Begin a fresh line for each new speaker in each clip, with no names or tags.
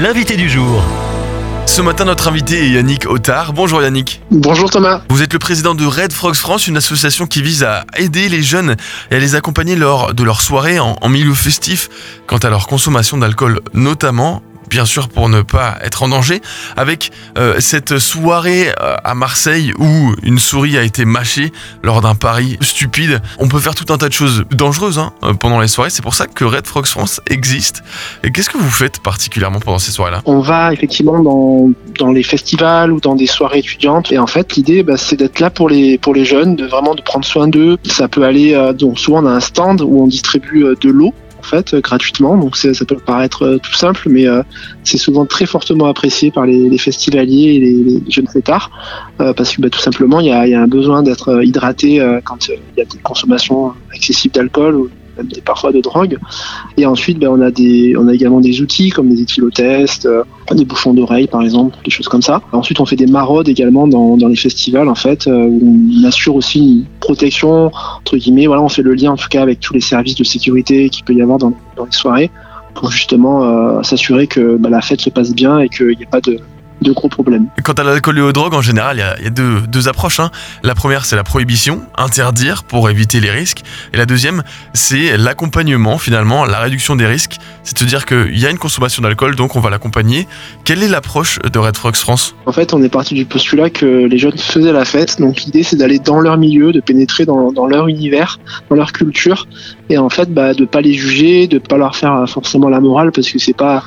l'invité du jour.
Ce matin, notre invité est Yannick Otard. Bonjour Yannick.
Bonjour Thomas.
Vous êtes le président de Red Frogs France, une association qui vise à aider les jeunes et à les accompagner lors de leurs soirées en, en milieu festif quant à leur consommation d'alcool notamment bien sûr pour ne pas être en danger, avec euh, cette soirée euh, à Marseille où une souris a été mâchée lors d'un pari stupide. On peut faire tout un tas de choses dangereuses hein, euh, pendant les soirées, c'est pour ça que Red Frogs France existe. Et qu'est-ce que vous faites particulièrement pendant ces soirées-là?
On va effectivement dans, dans les festivals ou dans des soirées étudiantes et en fait l'idée bah, c'est d'être là pour les, pour les jeunes, de vraiment de prendre soin d'eux. Ça peut aller, donc souvent on a un stand où on distribue de l'eau en fait euh, gratuitement. Donc ça peut paraître euh, tout simple, mais euh, c'est souvent très fortement apprécié par les, festivaliers et les, jeunes fêtards parce que bah, tout simplement il y a, un besoin d'être hydraté quand il y a des consommations excessives d'alcool parfois de drogue. Et ensuite, ben, on, a des, on a également des outils comme des éthylotestes, euh, des bouchons d'oreille par exemple, des choses comme ça. Ensuite, on fait des maraudes également dans, les festivals en fait, euh, où on assure aussi une protection entre guillemets. Voilà, on fait le lien en tout cas avec tous les services de sécurité qu'il peut y avoir dans, les soirées pour justement euh, s'assurer que bah, la fête se passe bien et qu'il n'y a pas de de gros problèmes.
Quant à l'alcool et aux drogues, en général, il y a, deux, deux, approches. Hein. La première, c'est la prohibition, interdire pour éviter les risques. Et la deuxième, c'est l'accompagnement, finalement, la réduction des risques. C'est de se dire qu'il y a une consommation d'alcool, donc on va l'accompagner. Quelle est l'approche de Red Frogs France?
En fait, on est parti du postulat que les jeunes faisaient la fête. Donc l'idée, c'est d'aller dans leur milieu, de pénétrer dans, leur univers, dans leur culture. Et en fait, bah, de pas les juger, de pas leur faire forcément la morale, parce que c'est pas,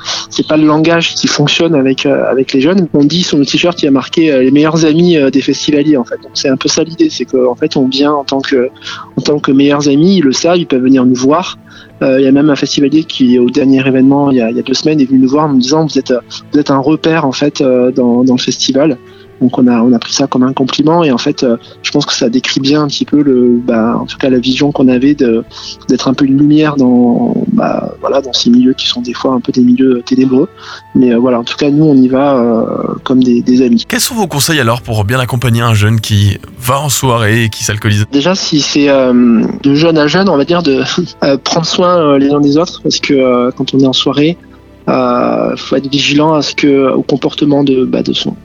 pas le langage qui fonctionne avec, euh, avec les jeunes on dit sur le t-shirt il a marqué euh, les meilleurs amis euh, des festivaliers en fait. Donc c'est un peu ça l'idée, c'est qu'en fait on vient en tant que en tant que meilleurs amis, ils le savent, ils peuvent venir nous voir. Euh, il y a même un festivalier qui au dernier événement il y a, deux semaines est venu nous voir en nous disant vous êtes vous êtes un repère en fait dans, dans le festival. Donc on a on a pris ça comme un compliment et en fait euh, je pense que ça décrit bien un petit peu le bah, en tout cas la vision qu'on avait d'être un peu une lumière dans bah, voilà dans ces milieux qui sont des fois un peu des milieux ténébreux. Mais euh, voilà en tout cas nous on y va euh, comme des, des, amis.
Quels sont vos conseils alors pour bien accompagner un jeune qui va en soirée et qui s'alcoolise?
Déjà si c'est de jeune à jeune on va dire de prendre soin les uns des autres parce que quand on est en soirée il faut être vigilant à ce que au comportement de, bah, de son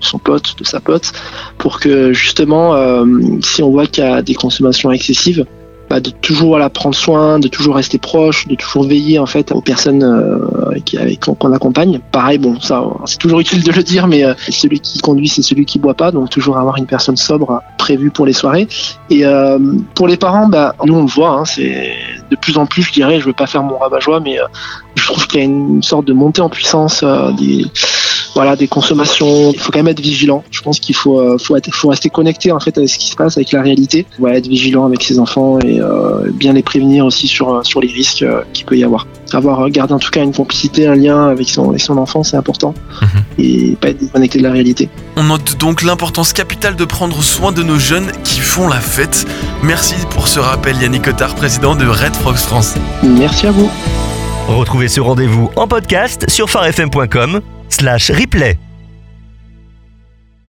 son pote, de sa pote, pour que justement, euh, si on voit qu'il y a des consommations excessives, bah, de toujours voilà, prendre soin, de toujours rester proche, de toujours veiller en fait aux personnes euh, qui, avec qu'on accompagne. Pareil, bon, ça, c'est toujours utile de le dire, mais euh, celui qui conduit, c'est celui qui boit pas, donc toujours avoir une personne sobre prévue pour les soirées. Et pour les parents, bah, nous on le voit, hein, c'est de plus en plus, je dirais, je veux pas faire mon rabat-joie, mais je trouve qu'il y a une sorte de montée en puissance des voilà, des consommations. Il faut quand même être vigilant. Je pense qu'il faut, euh, faut, faut, rester connecté en fait avec ce qui se passe, avec la réalité. Voilà, être vigilant avec ses enfants et euh, bien les prévenir aussi sur, euh, sur les risques qu'il peut y avoir. Avoir garder en tout cas une complicité, un lien avec son, avec son enfant, c'est important. Mhm. Et pas être déconnecté de la réalité.
On note donc l'importance capitale de prendre soin de nos jeunes qui font la fête. Merci pour ce rappel Yannick Cotard, président de Red Frogs France.
Merci à vous.
Retrouvez ce rendez-vous en podcast sur farfm.com slash replay.